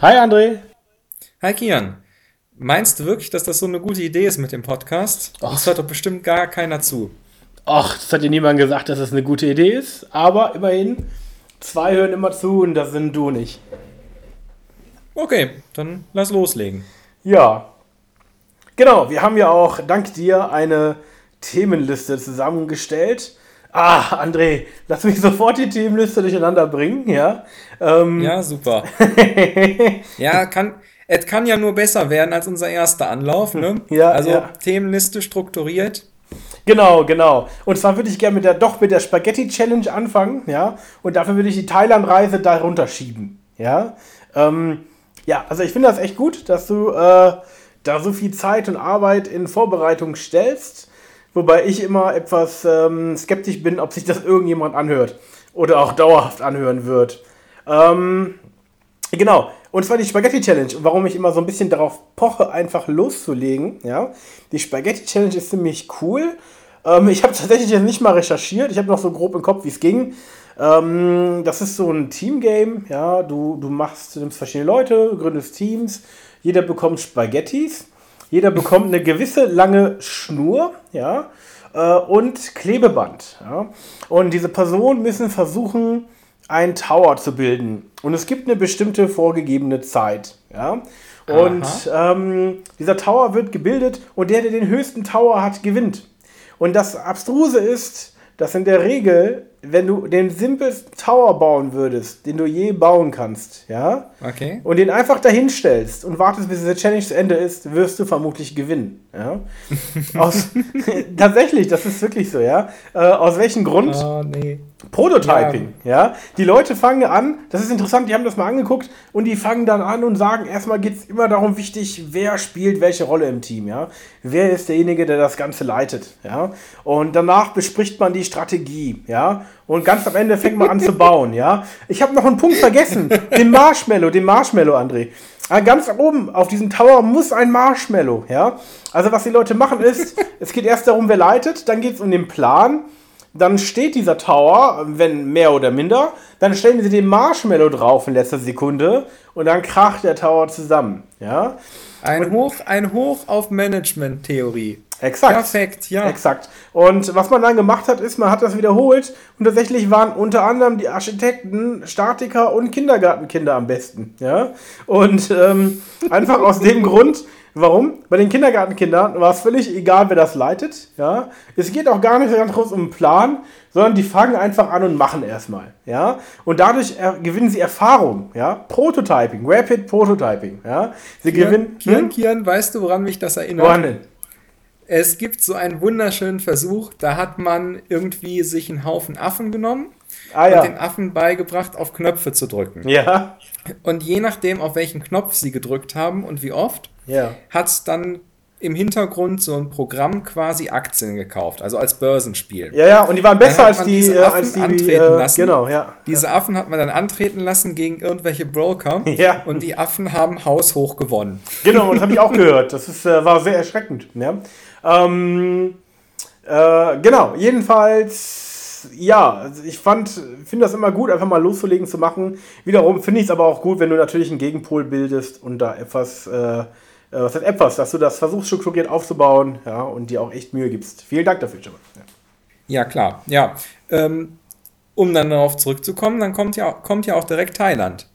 Hi André. Hi Kian. Meinst du wirklich, dass das so eine gute Idee ist mit dem Podcast? Och. Das hört doch bestimmt gar keiner zu. Ach, das hat dir niemand gesagt, dass das eine gute Idee ist. Aber immerhin, zwei hören immer zu und das sind du nicht. Okay, dann lass loslegen. Ja. Genau, wir haben ja auch dank dir eine Themenliste zusammengestellt. Ah, André, lass mich sofort die Themenliste durcheinander bringen, ja? Ähm, Ja, super. ja, kann, es kann ja nur besser werden als unser erster Anlauf, ne? Ja, Also ja. Themenliste strukturiert. Genau, genau. Und zwar würde ich gerne mit der, doch mit der Spaghetti Challenge anfangen, ja. Und dafür würde ich die Thailand-Reise darunter schieben, ja. Ähm, ja, also ich finde das echt gut, dass du äh, da so viel Zeit und Arbeit in Vorbereitung stellst. Wobei ich immer etwas ähm, skeptisch bin, ob sich das irgendjemand anhört oder auch dauerhaft anhören wird. Ähm, Genau. Und zwar die Spaghetti Challenge. Und warum ich immer so ein bisschen darauf poche, einfach loszulegen. Ja. Die Spaghetti Challenge ist ziemlich cool. Ähm, ich habe tatsächlich jetzt nicht mal recherchiert. Ich habe noch so grob im Kopf, wie es ging. Ähm, das ist so ein Teamgame. Ja. Du, du machst, du nimmst verschiedene Leute, gründest Teams. Jeder bekommt Spaghettis. Jeder bekommt eine gewisse lange Schnur. Ja. Äh, und Klebeband. Ja. Und diese Personen müssen versuchen, einen Tower zu bilden. Und es gibt eine bestimmte vorgegebene Zeit. Ja? Und ähm, dieser Tower wird gebildet und der, der den höchsten Tower hat, gewinnt. Und das Abstruse ist, dass in der Regel, wenn du den simpelsten Tower bauen würdest, den du je bauen kannst, ja, Okay. und den einfach dahin stellst und wartest, bis diese Challenge zu Ende ist, wirst du vermutlich gewinnen. Ja? Aus, tatsächlich, das ist wirklich so, ja. Äh, aus welchem Grund? Oh, nee. Prototyping, ja. Die Leute fangen an, das ist interessant, die haben das mal angeguckt und die fangen dann an und sagen, erstmal geht es immer darum wichtig, wer spielt welche Rolle im Team, ja. Wer ist derjenige, der das Ganze leitet, ja. Und danach bespricht man die Strategie, ja. Und ganz am Ende fängt man an zu bauen, ja. Ich habe noch einen Punkt vergessen, den Marshmallow, den Marshmallow, André. Ah, Ganz oben auf diesem Tower muss ein Marshmallow, ja. Also was die Leute machen ist, es geht erst darum, wer leitet, dann geht es um den Plan, dann steht dieser Tower, wenn mehr oder minder, dann stellen sie den Marshmallow drauf in letzter Sekunde und dann kracht der Tower zusammen. Ja, Ein Hoch, ein Hoch auf Management-Theorie. exakt. Perfekt, ja. Exakt. Und was man dann gemacht hat, ist, man hat das wiederholt und tatsächlich waren unter anderem die Architekten, Statiker und Kindergartenkinder am besten. Ja, und ähm, einfach aus dem Grund. Warum? Bei den Kindergartenkindern war es völlig egal, wer das leitet. Ja? Es geht auch gar nicht so ganz groß um einen Plan, sondern die fangen einfach an und machen erstmal. Ja? Und dadurch gewinnen sie Erfahrung. Ja? Prototyping, Rapid Prototyping. Ja? Sie gewinnen. Kian, Hm? Kian, weißt du, woran mich das erinnert? Woran denn? Es gibt so einen wunderschönen Versuch, da hat man irgendwie sich einen Haufen Affen genommen Ah und den ja. Affen beigebracht, auf Knöpfe zu drücken. Ja. Und je nachdem, auf welchen Knopf sie gedrückt haben und wie oft, Ja. hat dann im Hintergrund so ein Programm quasi Aktien gekauft, also als Börsenspiel. Ja, ja, und die waren besser als die, diese äh, Affen als die antreten äh, lassen. Genau, ja. Diese Affen hat man dann antreten lassen gegen irgendwelche Broker Ja. und die Affen haben haushoch gewonnen. Genau, das habe ich auch gehört. Das ist, äh, war sehr erschreckend. Ja. Ähm, äh, genau, jedenfalls, ja, also ich fand, finde das immer gut, einfach mal loszulegen zu machen. Wiederum finde ich es aber auch gut, wenn du natürlich einen Gegenpol bildest und da etwas, äh, was heißt etwas, dass du das versuchst strukturiert aufzubauen, ja, und dir auch echt Mühe gibst. Vielen Dank dafür mal. Ja. Ja, klar. Ja. Ähm, um dann darauf zurückzukommen, dann kommt ja, kommt ja auch direkt Thailand.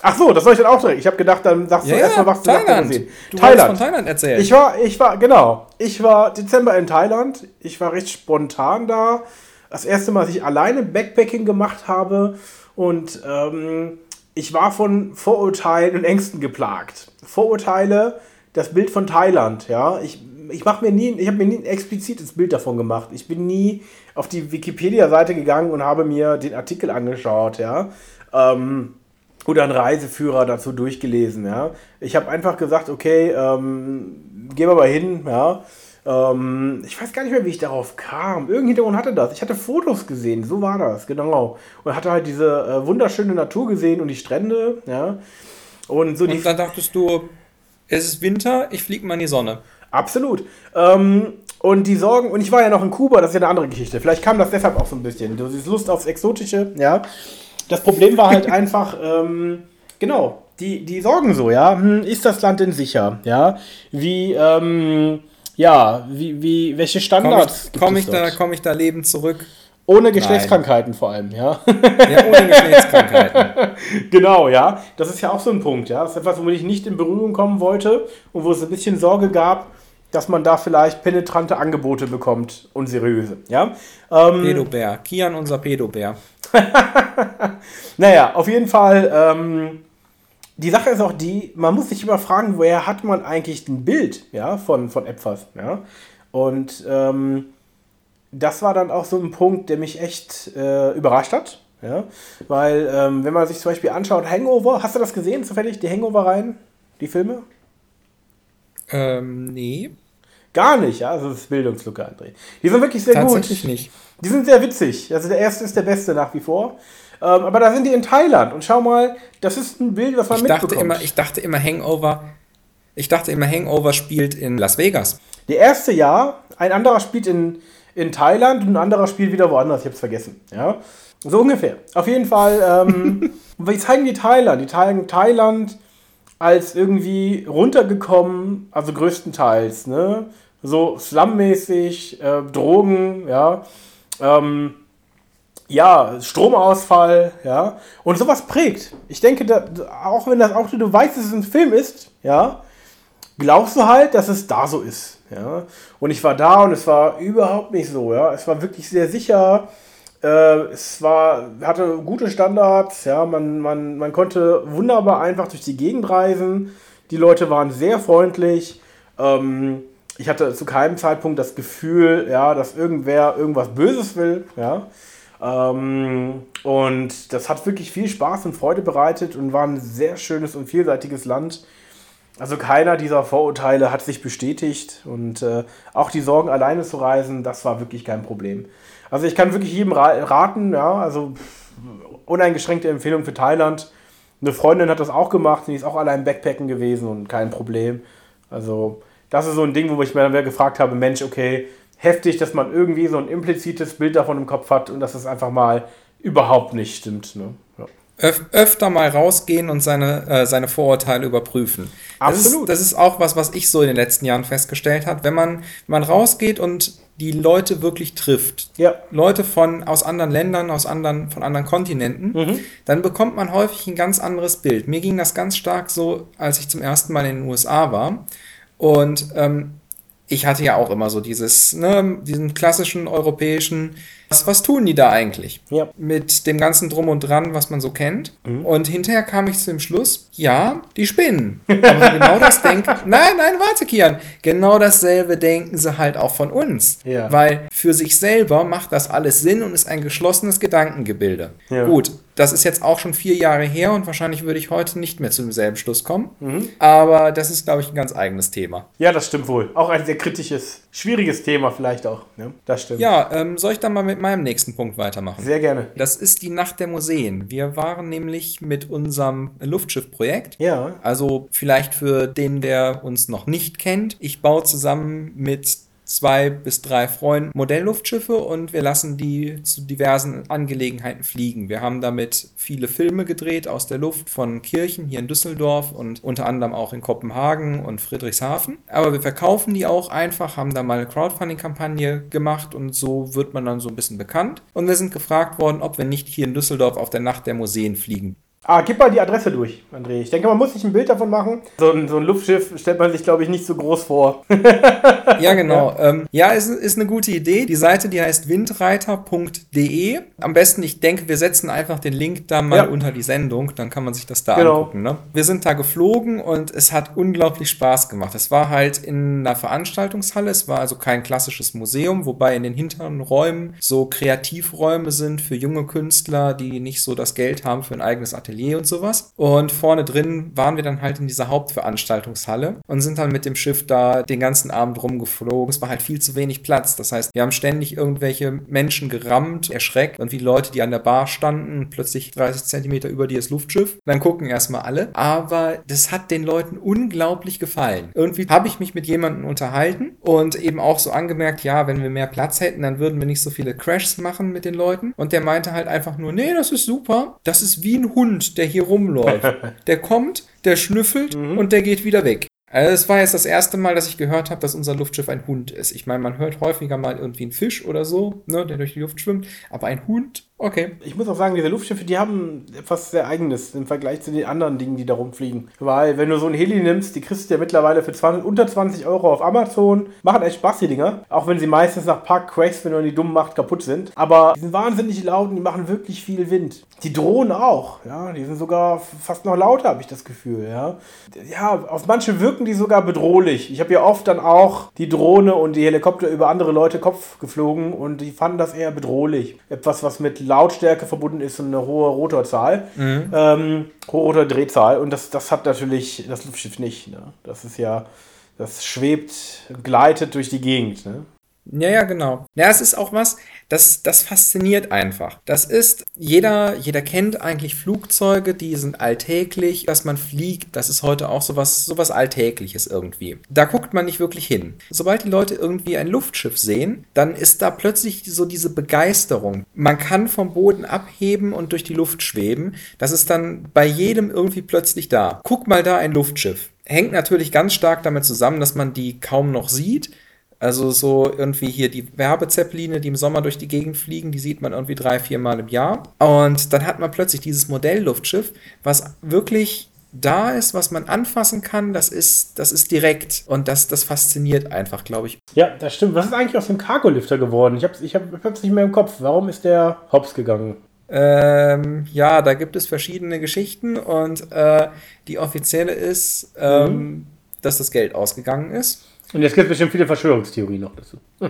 Ach so, das soll ich dann auch direkt. Ich habe gedacht, dann sagst du erstmal, was du Thailand. gesehen. Du Thailand. von Thailand erzählen. Ich war, ich war, genau. Ich war Dezember in Thailand. Ich war recht spontan da. Das erste Mal, dass ich alleine Backpacking gemacht habe. Und ähm, ich war von Vorurteilen und Ängsten geplagt. Vorurteile, das Bild von Thailand, ja. Ich, ich mache mir nie, ich habe mir nie ein explizites Bild davon gemacht. Ich bin nie auf die Wikipedia-Seite gegangen und habe mir den Artikel angeschaut, ja. Ähm, oder einen Reiseführer dazu durchgelesen, ja. Ich habe einfach gesagt, okay, ähm, gehen wir mal hin, ja. Ähm, ich weiß gar nicht mehr, wie ich darauf kam. Irgendein Hintergrund hatte das. Ich hatte Fotos gesehen, so war das, genau. Und hatte halt diese äh, wunderschöne Natur gesehen und die Strände, ja. Und so die und dann dachtest du, es ist Winter, ich fliege mal in die Sonne. Absolut. Ähm, und die Sorgen, und ich war ja noch in Kuba, das ist ja eine andere Geschichte. Vielleicht kam das deshalb auch so ein bisschen. Du siehst Lust aufs Exotische, ja. Das Problem war halt einfach, ähm, genau, die, die sorgen so, ja, hm, ist das Land denn sicher? Ja, wie, ähm, ja, wie, wie, welche Standards Komme ich, komm ich, da, komm ich da lebend zurück? Ohne Geschlechtskrankheiten Nein. vor allem, ja. Ja, ohne Geschlechtskrankheiten. genau, ja. Das ist ja auch so ein Punkt, ja. Das ist etwas, womit ich nicht in Berührung kommen wollte und wo es ein bisschen Sorge gab, dass man da vielleicht penetrante Angebote bekommt, unseriöse, ja. Ähm, Pedobär. Kian, unser Pedobär. naja, auf jeden Fall, ähm, die Sache ist auch die, man muss sich immer fragen, woher hat man eigentlich ein Bild, ja, von, von etwas, ja. Und, ähm, das war dann auch so ein Punkt, der mich echt äh, überrascht hat. Ja? Weil, ähm, wenn man sich zum Beispiel anschaut, Hangover, hast du das gesehen, zufällig, die Hangover-Reihen, die Filme? Ähm, nee. Gar nicht, ja, also das ist Bildungslücke, André. Die sind wirklich sehr Tatsächlich gut. Tatsächlich nicht. Die sind sehr witzig. Also der erste ist der beste nach wie vor. Ähm, aber da sind die in Thailand. Und schau mal, das ist ein Bild, was man ich mitbekommt. Dachte immer, ich dachte immer, Hangover. Ich dachte immer, Hangover spielt in Las Vegas. Der erste ja, ein anderer spielt in in Thailand und ein anderer spielt wieder woanders, ich hab's vergessen. Ja? So ungefähr. Auf jeden Fall, ähm, wie zeigen die Thailand? Die zeigen Thailand als irgendwie runtergekommen, also größtenteils, ne? So slummäßig, äh, Drogen, ja. Ähm, ja, Stromausfall, ja. Und sowas prägt. Ich denke, da, auch wenn das auch du weißt, dass es ein Film ist, ja, glaubst du halt, dass es da so ist. Ja? Und ich war da und es war überhaupt nicht so. Ja? Es war wirklich sehr sicher. Äh, es war, hatte gute Standards. Ja? Man, man, man konnte wunderbar einfach durch die Gegend reisen. Die Leute waren sehr freundlich. Ähm, ich hatte zu keinem Zeitpunkt das Gefühl, ja, dass irgendwer irgendwas Böses will. Ja? Ähm, und das hat wirklich viel Spaß und Freude bereitet und war ein sehr schönes und vielseitiges Land. Also keiner dieser Vorurteile hat sich bestätigt und äh, auch die Sorgen, alleine zu reisen, das war wirklich kein Problem. Also ich kann wirklich jedem raten, ja, also uneingeschränkte Empfehlung für Thailand. Eine Freundin hat das auch gemacht, die ist auch allein Backpacken gewesen und kein Problem. Also das ist so ein Ding, wo ich mir dann wieder gefragt habe, Mensch, okay, heftig, dass man irgendwie so ein implizites Bild davon im Kopf hat und dass es einfach mal überhaupt nicht stimmt. Ne? Ja öf öfter mal rausgehen und seine, äh, seine Vorurteile überprüfen. Absolut. Das ist, das ist auch was, was ich so in den letzten Jahren festgestellt habe. Wenn man, wenn man rausgeht und die Leute wirklich trifft, ja. Leute von, aus anderen Ländern, aus anderen, von anderen Kontinenten, mhm. dann bekommt man häufig ein ganz anderes Bild. Mir ging das ganz stark so, als ich zum ersten Mal in den USA war. Und ähm, ich hatte ja auch immer so dieses, ne, diesen klassischen europäischen was, was tun die da eigentlich? Ja. Mit dem ganzen Drum und Dran, was man so kennt. Mhm. Und hinterher kam ich zu dem Schluss, ja, die spinnen. Aber genau das denken. Nein, nein, warte, Kian. Genau dasselbe denken sie halt auch von uns. Ja. Weil für sich selber macht das alles Sinn und ist ein geschlossenes Gedankengebilde. Ja. Gut, das ist jetzt auch schon vier Jahre her und wahrscheinlich würde ich heute nicht mehr zu demselben Schluss kommen. Mhm. Aber das ist, glaube ich, ein ganz eigenes Thema. Ja, das stimmt wohl. Auch ein sehr kritisches, schwieriges Thema vielleicht auch. Ne? Das stimmt. Ja, ähm, soll ich dann mal mit meinem nächsten Punkt weitermachen. Sehr gerne. Das ist die Nacht der Museen. Wir waren nämlich mit unserem Luftschiffprojekt. Ja. Also vielleicht für den, der uns noch nicht kennt. Ich baue zusammen mit zwei bis drei Freunden Modellluftschiffe und wir lassen die zu diversen Angelegenheiten fliegen. Wir haben damit viele Filme gedreht aus der Luft von Kirchen hier in Düsseldorf und unter anderem auch in Kopenhagen und Friedrichshafen. Aber wir verkaufen die auch einfach, haben da mal eine Crowdfunding-Kampagne gemacht und so wird man dann so ein bisschen bekannt. Und wir sind gefragt worden, ob wir nicht hier in Düsseldorf auf der Nacht der Museen fliegen Ah, gib mal die Adresse durch, André. Ich denke, man muss sich ein Bild davon machen. So ein, so ein Luftschiff stellt man sich, glaube ich, nicht so groß vor. ja, genau. Ja, ähm, ja ist, ist eine gute Idee. Die Seite, die heißt windreiter.de. Am besten, ich denke, wir setzen einfach den Link da mal ja. unter die Sendung. Dann kann man sich das da genau. angucken. Ne? Wir sind da geflogen und es hat unglaublich Spaß gemacht. Es war halt in einer Veranstaltungshalle. Es war also kein klassisches Museum, wobei in den hinteren Räumen so Kreativräume sind für junge Künstler, die nicht so das Geld haben für ein eigenes Atelier Atelier und sowas. Und vorne drin waren wir dann halt in dieser Hauptveranstaltungshalle und sind dann mit dem Schiff da den ganzen Abend rumgeflogen. Es war halt viel zu wenig Platz. Das heißt, wir haben ständig irgendwelche Menschen gerammt, erschreckt und wie Leute, die an der Bar standen, plötzlich 30 Zentimeter über dir das Luftschiff. Dann gucken erstmal alle. Aber das hat den Leuten unglaublich gefallen. Irgendwie habe ich mich mit jemandem unterhalten und eben auch so angemerkt, ja, wenn wir mehr Platz hätten, dann würden wir nicht so viele Crashs machen mit den Leuten. Und der meinte halt einfach nur, nee, das ist super. Das ist wie ein Hund Hund, der hier rumläuft. Der kommt, der schnüffelt mhm. und der geht wieder weg. Also es war jetzt das erste Mal, dass ich gehört habe, dass unser Luftschiff ein Hund ist. Ich meine, man hört häufiger mal irgendwie einen Fisch oder so, ne, der durch die Luft schwimmt, aber ein Hund Okay. Ich muss auch sagen, diese Luftschiffe, die haben etwas sehr Eigenes im Vergleich zu den anderen Dingen, die da rumfliegen. Weil, wenn du so ein Heli nimmst, die kriegst du ja mittlerweile für 20, unter 20 Euro auf Amazon. Machen echt Spaß, die Dinger. Auch wenn sie meistens nach Park Cracks, wenn du die dumm macht, kaputt sind. Aber die sind wahnsinnig laut und die machen wirklich viel Wind. Die Drohnen auch, ja. Die sind sogar fast noch lauter, habe ich das Gefühl, ja. Ja, auf manche wirken die sogar bedrohlich. Ich habe ja oft dann auch die Drohne und die Helikopter über andere Leute Kopf geflogen und die fanden das eher bedrohlich. Etwas, was mit Lautstärke verbunden ist und eine hohe Rotorzahl, mhm. ähm, hohe Rotordrehzahl. Und das, das hat natürlich das Luftschiff nicht. Ne? Das ist ja, das schwebt, gleitet durch die Gegend. Ne? Ja, ja, genau. Ja, es ist auch was, das, das fasziniert einfach. Das ist, jeder, jeder kennt eigentlich Flugzeuge, die sind alltäglich, dass man fliegt, das ist heute auch sowas, sowas Alltägliches irgendwie. Da guckt man nicht wirklich hin. Sobald die Leute irgendwie ein Luftschiff sehen, dann ist da plötzlich so diese Begeisterung. Man kann vom Boden abheben und durch die Luft schweben. Das ist dann bei jedem irgendwie plötzlich da. Guck mal da ein Luftschiff. Hängt natürlich ganz stark damit zusammen, dass man die kaum noch sieht also so irgendwie hier die Werbezeppeline, die im Sommer durch die Gegend fliegen, die sieht man irgendwie drei, vier Mal im Jahr. Und dann hat man plötzlich dieses Modellluftschiff, was wirklich da ist, was man anfassen kann, das ist, das ist direkt und das, das fasziniert einfach, glaube ich. Ja, das stimmt. Was ist eigentlich aus dem Cargo-Lifter geworden? Ich habe es ich hab, ich nicht mehr im Kopf. Warum ist der hops gegangen? Ähm, ja, da gibt es verschiedene Geschichten und äh, die offizielle ist, ähm, mhm. dass das Geld ausgegangen ist. Und jetzt gibt es bestimmt viele Verschwörungstheorien noch dazu.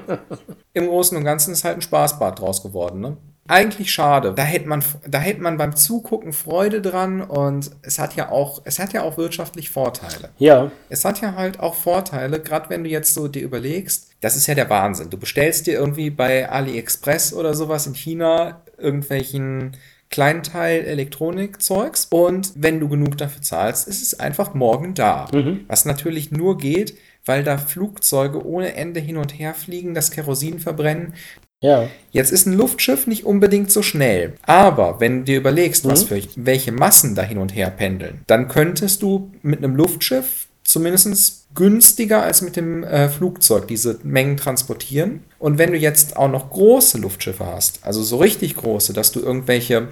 Im Großen und Ganzen ist halt ein Spaßbad draus geworden, ne? Eigentlich schade. Da hätte man, da hätte man beim Zugucken Freude dran und es hat ja auch, es hat ja auch wirtschaftlich Vorteile. Ja. Es hat ja halt auch Vorteile, gerade wenn du jetzt so dir überlegst, das ist ja der Wahnsinn. Du bestellst dir irgendwie bei AliExpress oder sowas in China irgendwelchen Kleinteil Elektronikzeugs und wenn du genug dafür zahlst, ist es einfach morgen da. Mhm. Was natürlich nur geht, weil da Flugzeuge ohne Ende hin und her fliegen, das Kerosin verbrennen. Ja. Jetzt ist ein Luftschiff nicht unbedingt so schnell. Aber wenn du dir überlegst, mhm. was für welche Massen da hin und her pendeln, dann könntest du mit einem Luftschiff zumindest günstiger als mit dem äh, Flugzeug diese Mengen transportieren. Und wenn du jetzt auch noch große Luftschiffe hast, also so richtig große, dass du irgendwelche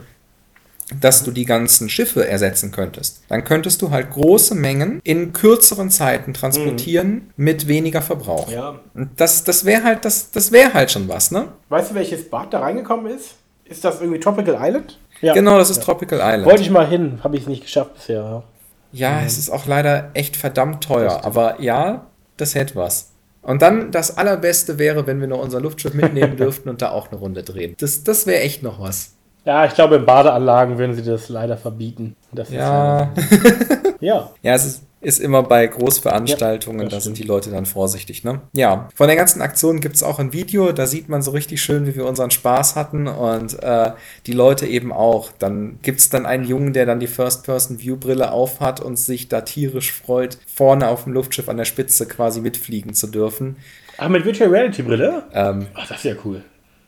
dass du die ganzen Schiffe ersetzen könntest. Dann könntest du halt große Mengen in kürzeren Zeiten transportieren mhm. mit weniger Verbrauch. Ja. Und das, das wäre halt, das, das wäre halt schon was, ne? Weißt du, welches Bad da reingekommen ist? Ist das irgendwie Tropical Island? Ja. Genau, das ist ja. Tropical Island. Wollte ich mal hin, habe ich es nicht geschafft bisher. Ja, mhm. es ist auch leider echt verdammt teuer, aber ja, das hätte was. Und dann das Allerbeste wäre, wenn wir noch unser Luftschiff mitnehmen dürften und da auch eine Runde drehen. Das, das wäre echt noch was. Ja, ich glaube, in Badeanlagen würden sie das leider verbieten. Das ja. ja. Ja, es ist, ist, immer bei Großveranstaltungen, ja, da sind die Leute dann vorsichtig, ne? Ja. Von der ganzen Aktion gibt es auch ein Video, da sieht man so richtig schön, wie wir unseren Spaß hatten und äh, die Leute eben auch. Dann gibt es dann einen Jungen, der dann die First-Person-View-Brille aufhat und sich da tierisch freut, vorne auf dem Luftschiff an der Spitze quasi mitfliegen zu dürfen. Ach, mit Virtual Reality-Brille? Ähm, Ach, das ist ja cool.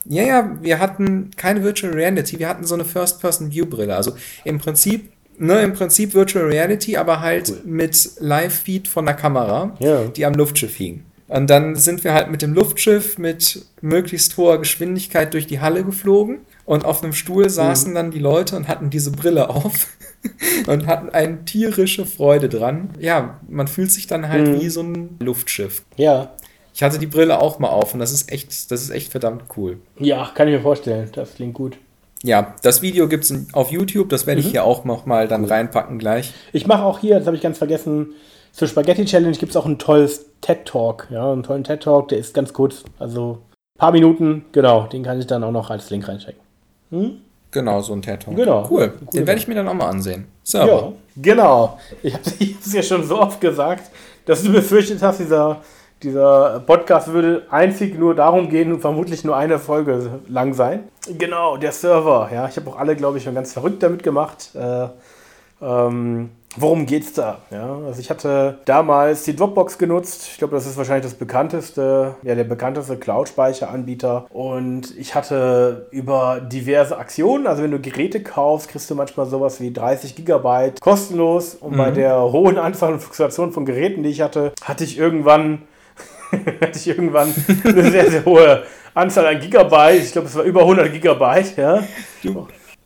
Ja, ja, wir hatten keine Virtual Reality, wir hatten so eine First-Person-View-Brille. Also im Prinzip, ne, im Prinzip Virtual Reality, aber halt cool. mit Live-Feed von der Kamera, ja. die am Luftschiff hing. Und dann sind wir halt mit dem Luftschiff mit möglichst hoher Geschwindigkeit durch die Halle geflogen. Und auf einem Stuhl saßen mhm. dann die Leute und hatten diese Brille auf und hatten eine tierische Freude dran. Ja, man fühlt sich dann halt mhm. wie so ein Luftschiff. Ja. Ich hatte die Brille auch mal auf und das ist echt, das ist echt verdammt cool. Ja, kann ich mir vorstellen. Das klingt gut. Ja, das Video gibt es auf YouTube, das werde ich mhm. hier auch noch mal dann reinpacken gleich. Ich mache auch hier, das habe ich ganz vergessen, zur Spaghetti Challenge gibt es auch ein tolles TED Talk. Ja, einen tollen TED Talk, der ist ganz kurz, also ein paar Minuten, genau, den kann ich dann auch noch als Link reinstecken. Hm? Genau, so ein TED Talk. Genau. Cool. Den werde ich mir dann auch mal ansehen. So. Ja, genau. Ich habe es ja schon so oft gesagt, dass du befürchtet hast, dieser dieser Podcast würde einzig nur darum gehen und vermutlich nur eine Folge lang sein. Genau, der Server. Ja, ich habe auch alle, glaube ich, schon ganz verrückt damit gemacht. Äh, ähm, Worum geht's da? Ja, also ich hatte damals die Dropbox genutzt. Ich glaube, das ist wahrscheinlich das bekannteste, ja, der bekannteste Cloud-Speicheranbieter. Und ich hatte über diverse Aktionen, also wenn du Geräte kaufst, kriegst du manchmal sowas wie 30 Gigabyte kostenlos. Und mhm. bei der hohen Anzahl und Fluktuation von Geräten, die ich hatte, hatte ich irgendwann hatte ich irgendwann eine sehr, sehr hohe Anzahl an Gigabyte. Ich glaube, es war über 100 Gigabyte, ja.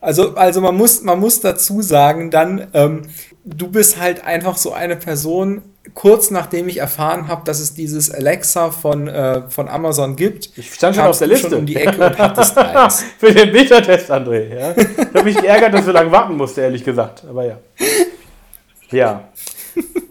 Also, also man, muss, man muss dazu sagen, dann, ähm, du bist halt einfach so eine Person, kurz nachdem ich erfahren habe, dass es dieses Alexa von, äh, von Amazon gibt. Ich stand schon auf der Liste. Schon um die Ecke und hattest eins. Für den Beta-Test, André. Ja? Ich habe mich geärgert, dass so lange warten musste, ehrlich gesagt. Aber ja. Ja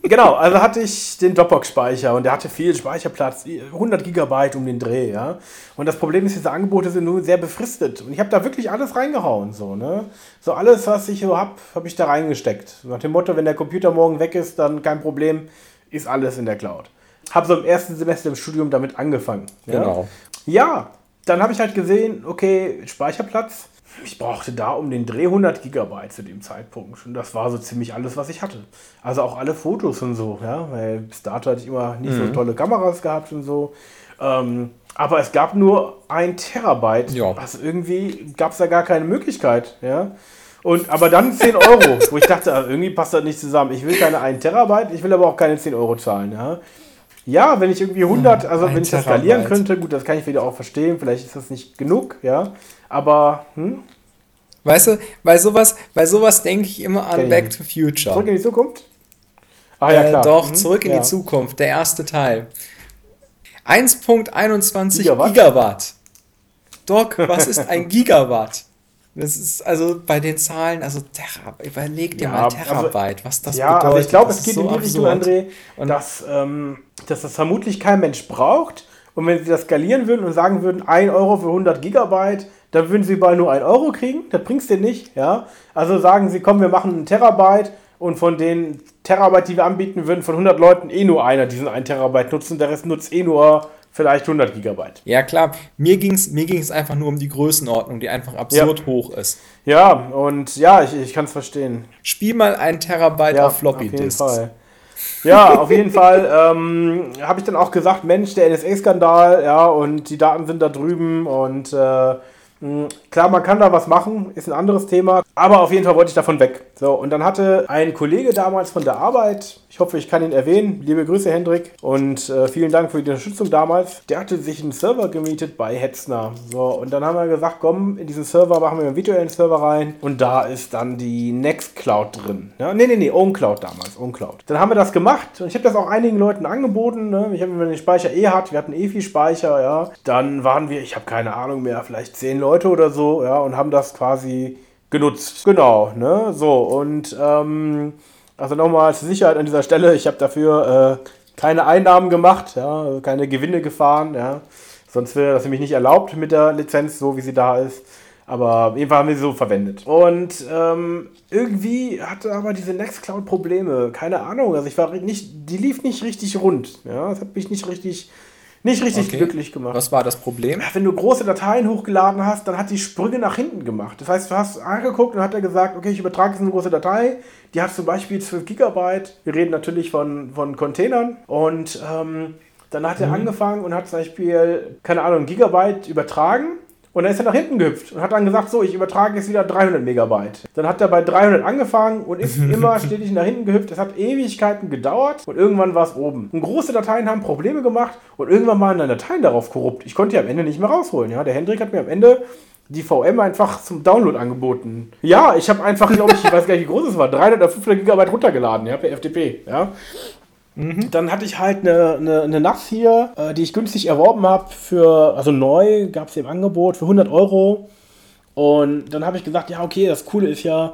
genau, also hatte ich den Dropbox-Speicher und der hatte viel Speicherplatz, 100 Gigabyte um den Dreh, ja. Und das Problem ist, diese Angebote sind nur sehr befristet. Und ich habe da wirklich alles reingehauen, so, ne. So alles, was ich so habe, habe ich da reingesteckt. Nach dem Motto, wenn der Computer morgen weg ist, dann kein Problem, ist alles in der Cloud. Habe so im ersten Semester im Studium damit angefangen. Ja? Genau. Ja, dann habe ich halt gesehen, okay, Speicherplatz ich brauchte da um den Dreh 100 Gigabyte zu dem Zeitpunkt. Und das war so ziemlich alles, was ich hatte. Also auch alle Fotos und so, ja, weil bis dato hatte ich immer nicht mhm. so tolle Kameras gehabt und so. Ähm, aber es gab nur ein Terabyte. Ja. Also irgendwie gab es da gar keine Möglichkeit, ja. Und, aber dann 10 Euro, wo ich dachte, also irgendwie passt das nicht zusammen. Ich will keine 1 Terabyte, ich will aber auch keine 10 Euro zahlen, ja. Ja, wenn ich irgendwie 100, also wenn ich das skalieren könnte, gut, das kann ich wieder auch verstehen, vielleicht ist das nicht genug, ja. Aber, hm? Weißt du, bei sowas, bei sowas denke ich immer an okay. Back to Future. Zurück in die Zukunft? Ah ja, äh, klar. Äh, doch, mhm. zurück in ja. die Zukunft, der erste Teil. 1.21 Gigawatt? Gigawatt. Doc, was ist ein Gigawatt? Das ist also bei den Zahlen, also Terra, überleg dir ja, mal Terabyte, also, was das ja, bedeutet. Ja, aber ich glaube, es geht so in die Richtung, André, dass, ähm, dass das vermutlich kein Mensch braucht. Und wenn sie das skalieren würden und sagen würden, 1 Euro für 100 Gigabyte, dann würden sie bald nur 1 Euro kriegen. Das bringst du nicht. Ja? Also sagen sie, komm, wir machen einen Terabyte und von den Terabyte, die wir anbieten, würden von 100 Leuten eh nur einer diesen 1 Terabyte nutzen. Der Rest nutzt eh nur vielleicht 100 Gigabyte. Ja, klar. Mir ging es mir ging's einfach nur um die Größenordnung, die einfach absurd ja. hoch ist. Ja, und ja, ich, ich kann es verstehen. Spiel mal einen Terabyte ja, auf Floppy Disks. Auf jeden Fall. Ja, auf jeden Fall ähm, habe ich dann auch gesagt, Mensch, der NSA-Skandal, ja, und die Daten sind da drüben und äh, klar, man kann da was machen, ist ein anderes Thema, aber auf jeden Fall wollte ich davon weg. So, und dann hatte ein Kollege damals von der Arbeit, ich hoffe, ich kann ihn erwähnen, liebe Grüße, Hendrik, und äh, vielen Dank für die Unterstützung damals. Der hatte sich einen Server gemietet bei Hetzner. So, und dann haben wir gesagt, komm, in diesen Server machen wir einen virtuellen Server rein und da ist dann die Nextcloud drin. Ja, nee, nee, nee, OwnCloud damals, OwnCloud. Dann haben wir das gemacht und ich habe das auch einigen Leuten angeboten. Ne? Ich habe, wenn man den Speicher eh hat, wir hatten eh viel Speicher, ja, dann waren wir, ich habe keine Ahnung mehr, vielleicht zehn Leute oder so, ja, und haben das quasi genutzt. Genau, ne? So, und ähm, also nochmal zur Sicherheit an dieser Stelle, ich habe dafür äh, keine Einnahmen gemacht, ja, keine Gewinne gefahren, ja. Sonst wäre das nämlich nicht erlaubt mit der Lizenz, so wie sie da ist. Aber auf jeden Fall haben wir sie so verwendet. Und ähm, irgendwie hatte aber diese Nextcloud Probleme. Keine Ahnung. Also ich war nicht, die lief nicht richtig rund. Ja, das hat mich nicht richtig nicht richtig okay. glücklich gemacht. Was war das Problem? wenn du große Dateien hochgeladen hast, dann hat die Sprünge nach hinten gemacht. Das heißt, du hast angeguckt und hat er gesagt, okay, ich übertrage jetzt eine große Datei, die hat zum Beispiel 12 Gigabyte. Wir reden natürlich von, von Containern. Und ähm, dann hat er mhm. angefangen und hat zum Beispiel, keine Ahnung, Gigabyte übertragen und dann ist er nach hinten gehüpft und hat dann gesagt, so, ich übertrage jetzt wieder 300 Megabyte. Dann hat er bei 300 angefangen und ist immer stetig nach hinten gehüpft. Es hat Ewigkeiten gedauert und irgendwann war es oben. Und große Dateien haben Probleme gemacht und irgendwann waren dann Dateien darauf korrupt. Ich konnte die am Ende nicht mehr rausholen. Ja? Der Hendrik hat mir am Ende die VM einfach zum Download angeboten. Ja, ich habe einfach, glaube ich, ich weiß gar nicht, wie groß es war, 300 oder 500 Gigabyte runtergeladen, ja, per FTP, ja. Mhm. Dann hatte ich halt eine, eine, eine NAS hier, äh, die ich günstig erworben habe für, also neu, gab es im Angebot für 100 Euro. Und dann habe ich gesagt, ja, okay, das Coole ist ja,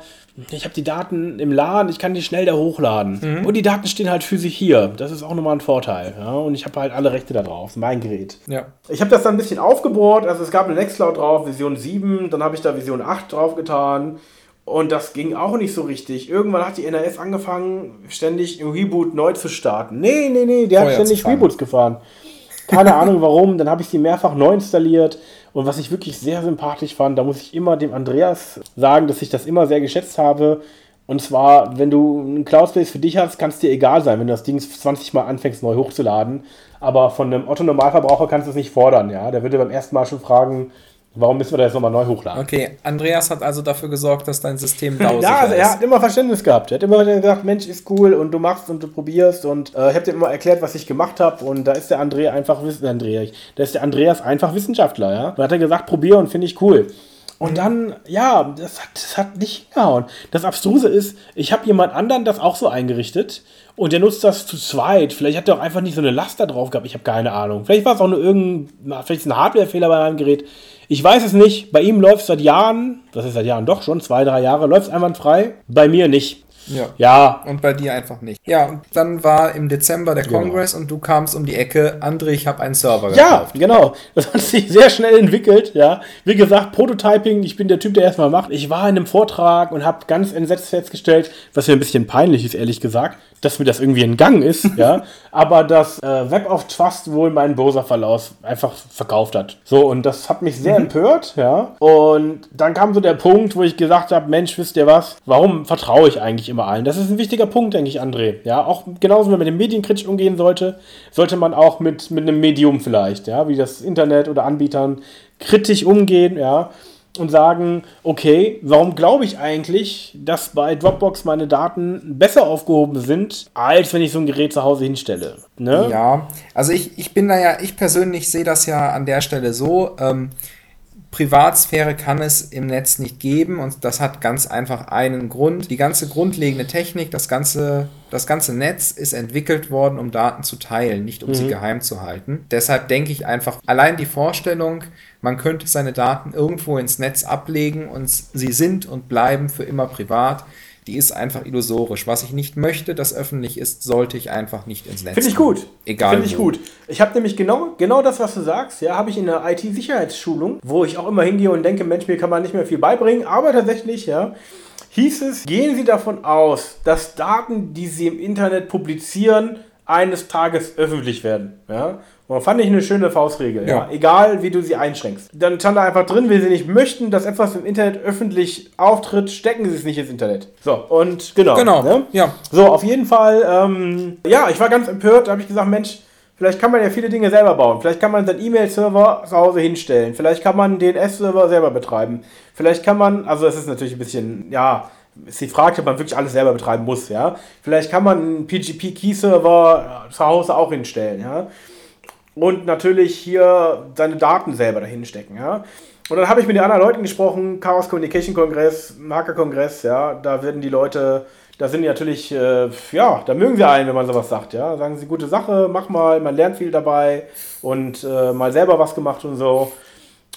ich habe die Daten im Laden, ich kann die schnell da hochladen. Mhm. Und die Daten stehen halt für sich hier. Das ist auch nochmal ein Vorteil. Ja? Und ich habe halt alle Rechte da drauf, mein Gerät. Ja. Ich habe das dann ein bisschen aufgebohrt. Also es gab eine Nextcloud drauf, Version 7, dann habe ich da Version 8 drauf getan. Und das ging auch nicht so richtig. Irgendwann hat die NRS angefangen, ständig im Reboot neu zu starten. Nee, nee, nee, der Feuer hat ständig Reboots gefahren. Keine Ahnung warum. Dann habe ich sie mehrfach neu installiert. Und was ich wirklich sehr sympathisch fand, da muss ich immer dem Andreas sagen, dass ich das immer sehr geschätzt habe. Und zwar, wenn du einen Cloud-Space für dich hast, kann es dir egal sein, wenn du das Ding 20 Mal anfängst, neu hochzuladen. Aber von einem Otto-Normalverbraucher kannst du es nicht fordern. Ja? Der würde beim ersten Mal schon fragen, Warum müssen wir das nochmal neu hochladen? Okay, Andreas hat also dafür gesorgt, dass dein System dauert. ja, also er hat immer Verständnis gehabt. Er hat immer gesagt, Mensch, ist cool und du machst und du probierst und äh, ich habe dir immer erklärt, was ich gemacht habe und da ist der André einfach, André, da ist der Andreas einfach Wissenschaftler, ja. Da hat er gesagt, probier und finde ich cool. Und dann, ja, das hat, das hat nicht hingehauen. Das Abstruse ist, ich habe jemand anderen das auch so eingerichtet und der nutzt das zu zweit. Vielleicht hat er auch einfach nicht so eine Last da drauf gehabt. Ich habe keine Ahnung. Vielleicht war es auch nur irgendein, vielleicht ist ein Hardwarefehler bei meinem Gerät. Ich weiß es nicht. Bei ihm läuft es seit Jahren, das ist seit Jahren doch schon, zwei, drei Jahre, läuft es einwandfrei. Bei mir nicht. Ja. ja. Und bei dir einfach nicht. Ja, und dann war im Dezember der genau. Kongress und du kamst um die Ecke, André, ich habe einen Server gekauft. Ja, genau. Das hat sich sehr schnell entwickelt, ja. Wie gesagt, Prototyping, ich bin der Typ, der erstmal macht. Ich war in einem Vortrag und habe ganz entsetzt festgestellt, was mir ein bisschen peinlich ist, ehrlich gesagt, dass mir das irgendwie entgangen ist, ja. Aber dass äh, Web of Trust wohl meinen Browserverlauf einfach verkauft hat. So, und das hat mich sehr mhm. empört, ja. Und dann kam so der Punkt, wo ich gesagt habe, Mensch, wisst ihr was, warum vertraue ich eigentlich immer allen. Das ist ein wichtiger Punkt, denke ich, André. Ja, auch genauso, wenn man mit dem Medien kritisch umgehen sollte, sollte man auch mit, mit einem Medium vielleicht, ja, wie das Internet oder Anbietern kritisch umgehen, ja, und sagen, okay, warum glaube ich eigentlich, dass bei Dropbox meine Daten besser aufgehoben sind, als wenn ich so ein Gerät zu Hause hinstelle? Ne? Ja, also ich, ich bin da ja, ich persönlich sehe das ja an der Stelle so, ähm, Privatsphäre kann es im Netz nicht geben und das hat ganz einfach einen Grund. Die ganze grundlegende Technik, das ganze, das ganze Netz ist entwickelt worden, um Daten zu teilen, nicht um mhm. sie geheim zu halten. Deshalb denke ich einfach, allein die Vorstellung, man könnte seine Daten irgendwo ins Netz ablegen und sie sind und bleiben für immer privat, die ist einfach illusorisch. Was ich nicht möchte, das öffentlich ist, sollte ich einfach nicht ins Netz. Finde ich gut. Egal. Finde ich gut. Ich habe nämlich genau, genau das, was du sagst, ja, habe ich in der IT-Sicherheitsschulung, wo ich auch immer hingehe und denke, Mensch, mir kann man nicht mehr viel beibringen, aber tatsächlich, ja, hieß es, gehen Sie davon aus, dass Daten, die Sie im Internet publizieren, eines Tages öffentlich werden. Ja? Und fand ich eine schöne Faustregel. Ja. ja. Egal, wie du sie einschränkst. Dann stand da einfach drin, wenn sie nicht möchten, dass etwas im Internet öffentlich auftritt, stecken sie es nicht ins Internet. So, und genau. Genau. Ne? Ja. So, auf jeden Fall, ähm, ja, ich war ganz empört. Da habe ich gesagt, Mensch, Vielleicht kann man ja viele Dinge selber bauen. Vielleicht kann man seinen E-Mail-Server zu Hause hinstellen. Vielleicht kann man den DNS-Server selber betreiben. Vielleicht kann man, also es ist natürlich ein bisschen, ja, ist die Frage, ob man wirklich alles selber betreiben muss, ja. Vielleicht kann man einen PGP-Key-Server zu Hause auch hinstellen, ja und natürlich hier seine Daten selber dahin stecken. Ja? Und dann habe ich mit den anderen Leuten gesprochen, Chaos Communication Kongress, Hacker Kongress, ja, da werden die Leute, da sind die natürlich, äh, ja, da mögen sie einen, wenn man sowas sagt, ja, sagen sie, gute Sache, mach mal, man lernt viel dabei und äh, mal selber was gemacht und so.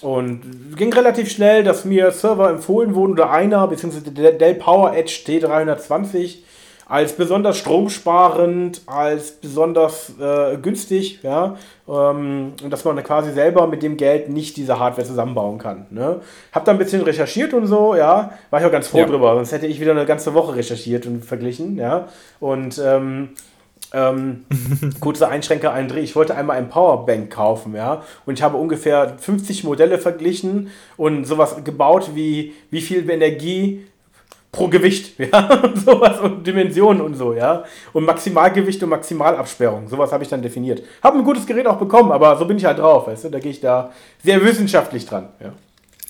Und ging relativ schnell, dass mir Server empfohlen wurden oder einer, beziehungsweise der Dell Power Edge T320, als besonders stromsparend, als besonders äh, günstig, ja, ähm, und dass man quasi selber mit dem Geld nicht diese Hardware zusammenbauen kann. Ne? Hab da ein bisschen recherchiert und so, ja, war ich auch ganz froh ja. drüber, sonst hätte ich wieder eine ganze Woche recherchiert und verglichen, ja, und ähm, ähm, kurzer Einschränker, ein Dreh. Ich wollte einmal ein Powerbank kaufen, ja, und ich habe ungefähr 50 Modelle verglichen und sowas gebaut wie wie viel Energie pro Gewicht, ja, und sowas und Dimensionen und so, ja. Und Maximalgewicht und Maximalabsperrung, sowas habe ich dann definiert. Habe ein gutes Gerät auch bekommen, aber so bin ich halt drauf, weißt du, da gehe ich da sehr wissenschaftlich dran, ja.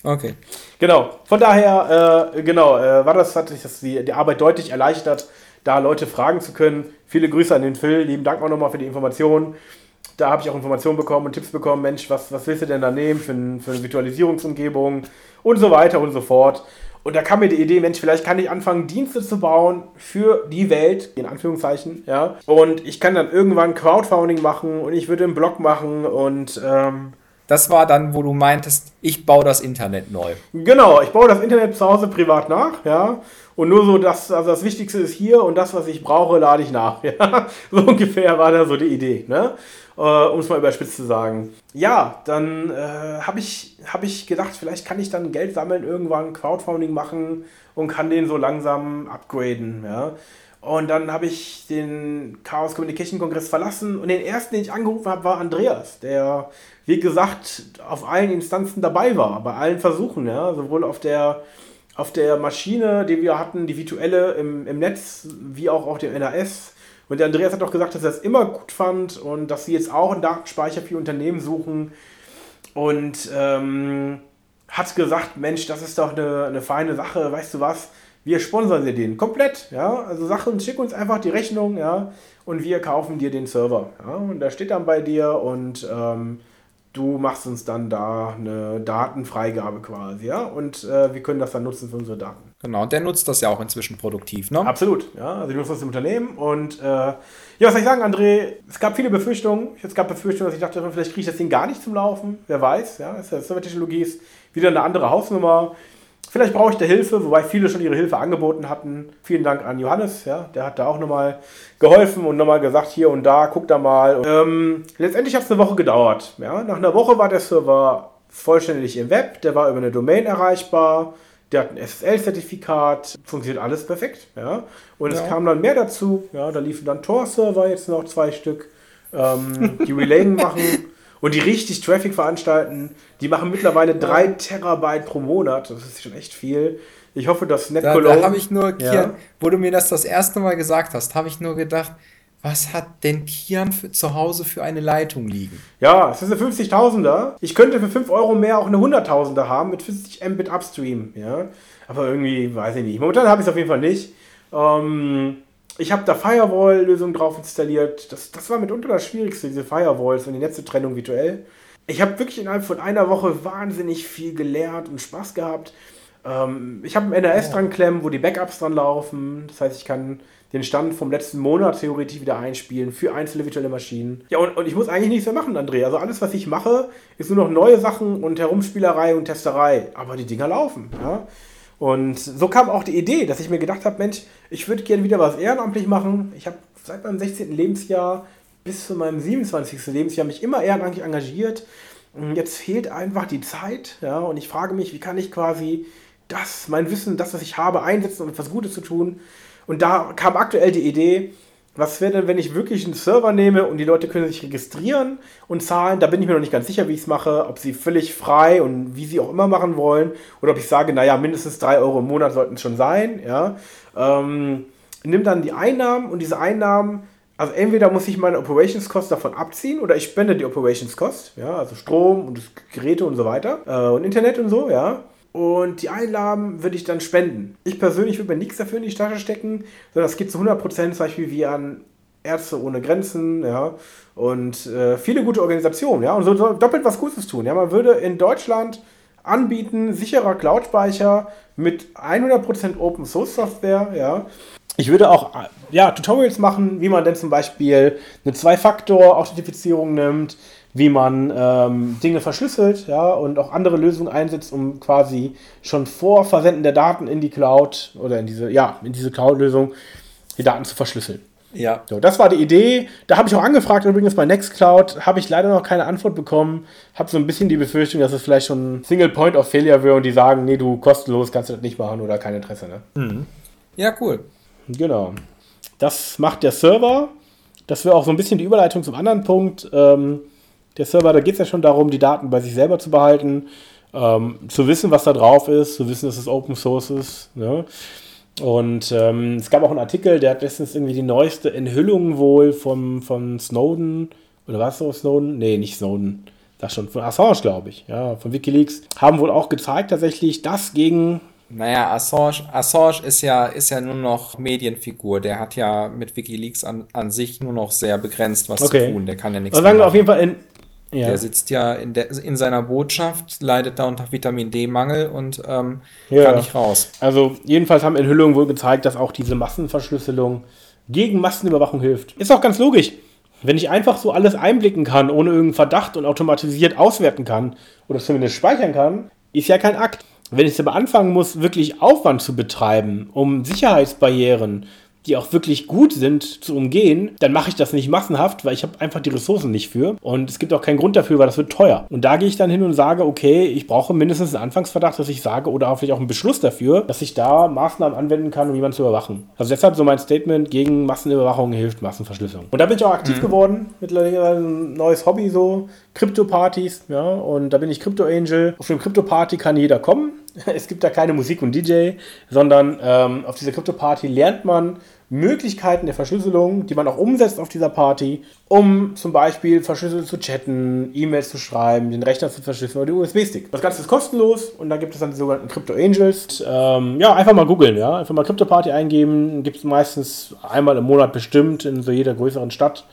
Okay. Genau, von daher, äh, genau, äh, war das, hat sich das die, die Arbeit deutlich erleichtert, da Leute fragen zu können. Viele Grüße an den Phil, lieben Dank auch nochmal für die Informationen. Da habe ich auch Informationen bekommen und Tipps bekommen, Mensch, was, was willst du denn da nehmen für, für eine Virtualisierungsumgebung und so weiter und so fort. Und da kam mir die Idee, Mensch, vielleicht kann ich anfangen, Dienste zu bauen für die Welt, in Anführungszeichen, ja. Und ich kann dann irgendwann Crowdfunding machen und ich würde einen Blog machen und ähm, das war dann, wo du meintest, ich baue das Internet neu. Genau, ich baue das Internet zu Hause privat nach, ja. Und nur so, das, also das Wichtigste ist hier und das, was ich brauche, lade ich nach. Ja? So ungefähr war da so die Idee, ne? Äh, um es mal überspitzt zu sagen. Ja, dann äh, habe ich, hab ich gedacht, vielleicht kann ich dann Geld sammeln, irgendwann Crowdfunding machen und kann den so langsam upgraden. Ja? Und dann habe ich den Chaos Communication Kongress verlassen und den ersten, den ich angerufen habe, war Andreas, der, wie gesagt, auf allen Instanzen dabei war, bei allen Versuchen, ja, sowohl auf der auf der Maschine, die wir hatten, die virtuelle im, im Netz, wie auch auf dem NAS. Und der Andreas hat auch gesagt, dass er es immer gut fand und dass sie jetzt auch einen Datenspeicher für Unternehmen suchen. Und ähm, hat gesagt, Mensch, das ist doch eine, eine feine Sache, weißt du was? Wir sponsern dir den komplett, ja. Also sag uns, schick uns einfach die Rechnung, ja, und wir kaufen dir den Server. Ja? Und da steht dann bei dir und ähm, du machst uns dann da eine Datenfreigabe quasi, ja. Und äh, wir können das dann nutzen für unsere Daten. Genau, und der nutzt das ja auch inzwischen produktiv, ne? Absolut, ja. Also die nutzen das im Unternehmen und äh, ja, was soll ich sagen, André? Es gab viele Befürchtungen. Es gab Befürchtungen, dass ich dachte, vielleicht kriege ich das Ding gar nicht zum Laufen. Wer weiß, ja. Server-Technologie ist wieder eine andere Hausnummer. Vielleicht brauche ich da Hilfe, wobei viele schon ihre Hilfe angeboten hatten. Vielen Dank an Johannes, ja, der hat da auch nochmal geholfen und nochmal gesagt, hier und da, guck da mal. Ähm, letztendlich hat es eine Woche gedauert. Ja. Nach einer Woche war der Server vollständig im Web, der war über eine Domain erreichbar, der hat ein SSL-Zertifikat, funktioniert alles perfekt. Ja. Und ja. es kam dann mehr dazu, ja, da liefen dann Tor-Server, jetzt noch zwei Stück, ähm, die Relaying machen und die richtig Traffic veranstalten, die machen mittlerweile 3 Terabyte pro Monat. Das ist schon echt viel. Ich hoffe, dass NetCologne... Da, da habe ich nur, Kian, ja. wo du mir das das erste Mal gesagt hast, habe ich nur gedacht, was hat denn Kian für, zu Hause für eine Leitung liegen? Ja, es ist eine 50.000er. Ich könnte für 5 Euro mehr auch eine 100.000er haben mit 50 Mbit Upstream. Ja? Aber irgendwie, weiß ich nicht. Momentan habe ich es auf jeden Fall nicht. Ähm, ich habe da Firewall-Lösungen drauf installiert. Das, das war mitunter das Schwierigste, diese Firewalls und die Netzetrennung virtuell. Ich habe wirklich innerhalb von einer Woche wahnsinnig viel gelernt und Spaß gehabt. Ähm, ich habe ein NAS oh. dran klemmen, wo die Backups dran laufen. Das heißt, ich kann den Stand vom letzten Monat theoretisch wieder einspielen für einzelne virtuelle Maschinen. Ja, und, und ich muss eigentlich nichts mehr machen, André. Also alles, was ich mache, ist nur noch neue Sachen und Herumspielerei und Testerei. Aber die Dinger laufen. Ja? Und so kam auch die Idee, dass ich mir gedacht habe, Mensch, ich würde gerne wieder was ehrenamtlich machen. Ich habe seit meinem 16. Lebensjahr bis zu meinem 27. Lebensjahr mich immer ehrenamtlich engagiert. Jetzt fehlt einfach die Zeit, ja, und ich frage mich, wie kann ich quasi das, mein Wissen, das, was ich habe, einsetzen, um etwas Gutes zu tun. Und da kam aktuell die Idee, was wäre denn, wenn ich wirklich einen Server nehme und die Leute können sich registrieren und zahlen? Da bin ich mir noch nicht ganz sicher, wie ich es mache. Ob sie völlig frei und wie sie auch immer machen wollen. Oder ob ich sage, naja, mindestens 3 Euro im Monat sollten es schon sein. Ja. Ähm, nimm dann die Einnahmen und diese Einnahmen, also entweder muss ich meine Operations Cost davon abziehen oder ich spende die Operations Cost. Ja, also Strom und Geräte und so weiter. Äh, und Internet und so, ja. Und die Einnahmen würde ich dann spenden. Ich persönlich würde mir nichts dafür in die Tasche stecken, sondern das geht zu 100% zum Beispiel wie an Ärzte ohne Grenzen, ja, und äh, viele gute Organisationen, ja, und so, so, doppelt was Gutes tun. Ja, man würde in Deutschland anbieten, sicherer Cloud-Speicher mit 100% Open Source Software, ja. Ich würde auch ja, Tutorials machen, wie man denn zum Beispiel eine Zwei-Faktor-Authentifizierung nimmt, wie man ähm, Dinge verschlüsselt ja, und auch andere Lösungen einsetzt, um quasi schon vor Versenden der Daten in die Cloud oder in diese, ja, in diese Cloud-Lösung die Daten zu verschlüsseln. Ja. So, das war die Idee. Da habe ich auch angefragt, übrigens bei Nextcloud, habe ich leider noch keine Antwort bekommen. Habe so ein bisschen die Befürchtung, dass es vielleicht schon Single Point of Failure wäre und die sagen, nee, du kostenlos kannst du das nicht machen oder kein Interesse. Ne? Mhm. Ja, cool. Genau. Das macht der Server. Das wäre auch so ein bisschen die Überleitung zum anderen Punkt. Ähm, der Server, da geht es ja schon darum, die Daten bei sich selber zu behalten, ähm, zu wissen, was da drauf ist, zu wissen, dass es Open Source ist. Ne? Und ähm, es gab auch einen Artikel, der hat letztens irgendwie die neueste Enthüllung wohl vom, von Snowden, oder was so Snowden? Nee, nicht Snowden. Das schon von Assange, glaube ich, ja, von Wikileaks, haben wohl auch gezeigt tatsächlich, dass gegen naja, Assange, Assange ist ja, ist ja nur noch Medienfigur. Der hat ja mit Wikileaks an, an sich nur noch sehr begrenzt was okay. zu tun. Der kann ja nichts also sagen wir auf jeden Fall in, ja. Der sitzt ja in, der, in seiner Botschaft, leidet da unter Vitamin D-Mangel und ähm, ja. kann nicht raus. Also jedenfalls haben Enthüllungen wohl gezeigt, dass auch diese Massenverschlüsselung gegen Massenüberwachung hilft. Ist auch ganz logisch. Wenn ich einfach so alles einblicken kann, ohne irgendeinen Verdacht und automatisiert auswerten kann oder zumindest speichern kann, ist ja kein Akt. Wenn ich aber anfangen muss, wirklich Aufwand zu betreiben, um Sicherheitsbarrieren die auch wirklich gut sind zu umgehen, dann mache ich das nicht massenhaft, weil ich habe einfach die Ressourcen nicht für. Und es gibt auch keinen Grund dafür, weil das wird teuer. Und da gehe ich dann hin und sage, okay, ich brauche mindestens einen Anfangsverdacht, dass ich sage, oder vielleicht auch einen Beschluss dafür, dass ich da Maßnahmen anwenden kann, um jemanden zu überwachen. Also deshalb so mein Statement gegen Massenüberwachung hilft Massenverschlüsselung. Und da bin ich auch aktiv mhm. geworden. Mittlerweile ein neues Hobby so. Krypto-Partys, ja, und da bin ich Crypto Angel. Auf dem Crypto-Party kann jeder kommen es gibt da keine Musik und DJ, sondern ähm, auf dieser Krypto-Party lernt man Möglichkeiten der Verschlüsselung, die man auch umsetzt auf dieser Party, um zum Beispiel verschlüsselt zu chatten, E-Mails zu schreiben, den Rechner zu verschlüsseln oder den USB-Stick. Das Ganze ist kostenlos und da gibt es dann die sogenannten Crypto Angels. Ähm, ja, einfach mal googeln, ja. Einfach mal Crypto Party eingeben. Gibt es meistens einmal im Monat bestimmt in so jeder größeren Stadt.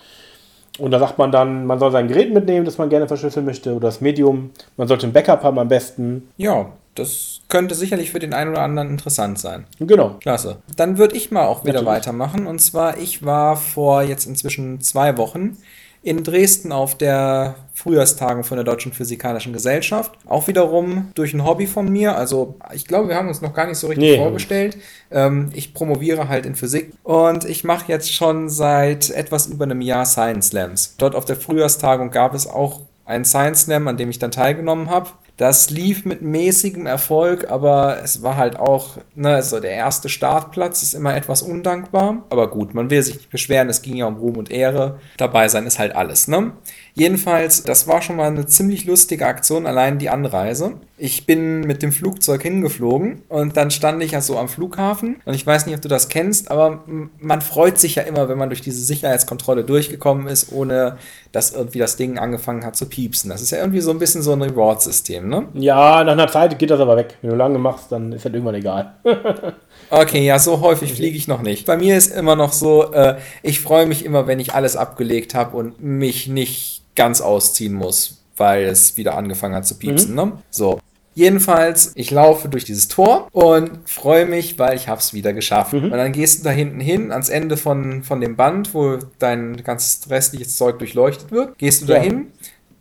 Und da sagt man dann, man soll sein Gerät mitnehmen, das man gerne verschlüsseln möchte, oder das Medium. Man sollte ein Backup haben am besten. Ja, das könnte sicherlich für den einen oder anderen interessant sein. Genau. Klasse. Dann würde ich mal auch wieder Natürlich. weitermachen. Und zwar, ich war vor jetzt inzwischen zwei Wochen in Dresden auf der Frühjahrstagung von der Deutschen Physikalischen Gesellschaft. Auch wiederum durch ein Hobby von mir. Also ich glaube, wir haben uns noch gar nicht so richtig nee. vorgestellt. Ähm, ich promoviere halt in Physik und ich mache jetzt schon seit etwas über einem Jahr Science Slams. Dort auf der Frühjahrstagung gab es auch einen Science Slam, an dem ich dann teilgenommen habe. Das lief mit mäßigem Erfolg, aber es war halt auch, ne, also der erste Startplatz ist immer etwas undankbar. Aber gut, man will sich nicht beschweren, es ging ja um Ruhm und Ehre. Dabei sein ist halt alles, ne? Jedenfalls, das war schon mal eine ziemlich lustige Aktion, allein die Anreise. Ich bin mit dem Flugzeug hingeflogen und dann stand ich ja so am Flughafen und ich weiß nicht, ob du das kennst, aber man freut sich ja immer, wenn man durch diese Sicherheitskontrolle durchgekommen ist, ohne dass irgendwie das Ding angefangen hat zu piepsen. Das ist ja irgendwie so ein bisschen so ein Reward-System, ne? Ja, nach einer Zeit geht das aber weg. Wenn du lange machst, dann ist das irgendwann egal. okay, ja, so häufig fliege ich noch nicht. Bei mir ist immer noch so, äh, ich freue mich immer, wenn ich alles abgelegt habe und mich nicht ganz ausziehen muss, weil es wieder angefangen hat zu piepsen. Mhm. Ne? So. Jedenfalls, ich laufe durch dieses Tor und freue mich, weil ich es wieder geschafft. Mhm. Und dann gehst du da hinten hin, ans Ende von, von dem Band, wo dein ganzes restliches Zeug durchleuchtet wird. Gehst du ja. da hin,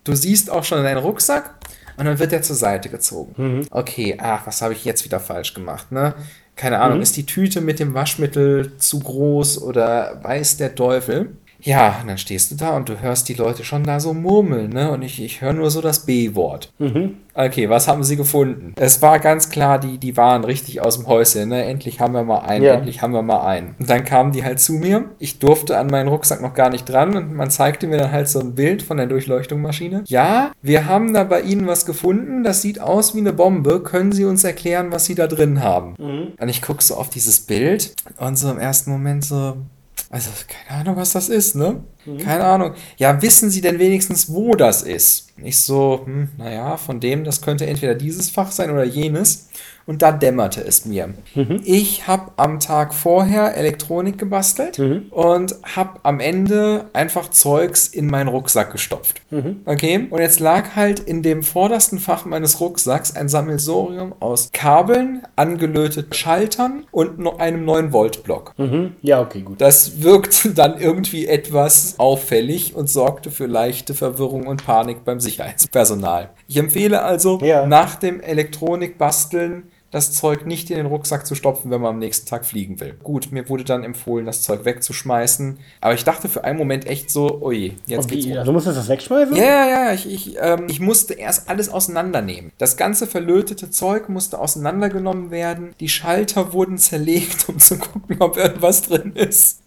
du siehst auch schon deinen Rucksack und dann wird der zur Seite gezogen. Mhm. Okay, ach, was habe ich jetzt wieder falsch gemacht, ne? Keine Ahnung, mhm. ist die Tüte mit dem Waschmittel zu groß oder weiß der Teufel? Ja, und dann stehst du da und du hörst die Leute schon da so murmeln, ne? Und ich, ich höre nur so das B-Wort. Mhm. Okay, was haben sie gefunden? Es war ganz klar, die, die waren richtig aus dem Häuschen, ne? Endlich haben wir mal einen, ja. endlich haben wir mal einen. Und dann kamen die halt zu mir. Ich durfte an meinen Rucksack noch gar nicht dran und man zeigte mir dann halt so ein Bild von der Durchleuchtungsmaschine. Ja, wir haben da bei Ihnen was gefunden, das sieht aus wie eine Bombe. Können Sie uns erklären, was Sie da drin haben? Mhm. Und ich gucke so auf dieses Bild und so im ersten Moment so, also, keine Ahnung, was das ist, ne? Mhm. Keine Ahnung. Ja, wissen Sie denn wenigstens, wo das ist? Ich so, hm, naja, von dem, das könnte entweder dieses Fach sein oder jenes und da dämmerte es mir. Mhm. Ich habe am Tag vorher Elektronik gebastelt mhm. und habe am Ende einfach Zeugs in meinen Rucksack gestopft. Mhm. Okay? Und jetzt lag halt in dem vordersten Fach meines Rucksacks ein Sammelsorium aus Kabeln, angelöteten Schaltern und einem 9-Volt-Block. Mhm. Ja, okay, gut. Das wirkte dann irgendwie etwas auffällig und sorgte für leichte Verwirrung und Panik beim Sicherheitspersonal. Ich empfehle also, ja. nach dem Elektronikbasteln das Zeug nicht in den Rucksack zu stopfen, wenn man am nächsten Tag fliegen will. Gut, mir wurde dann empfohlen, das Zeug wegzuschmeißen. Aber ich dachte für einen Moment echt so, ui, jetzt geht's wie, Also musstest du das wegschmeißen? Ja, ja, ja. Ich, ich, ähm, ich musste erst alles auseinandernehmen. Das ganze verlötete Zeug musste auseinandergenommen werden. Die Schalter wurden zerlegt, um zu gucken, ob irgendwas drin ist.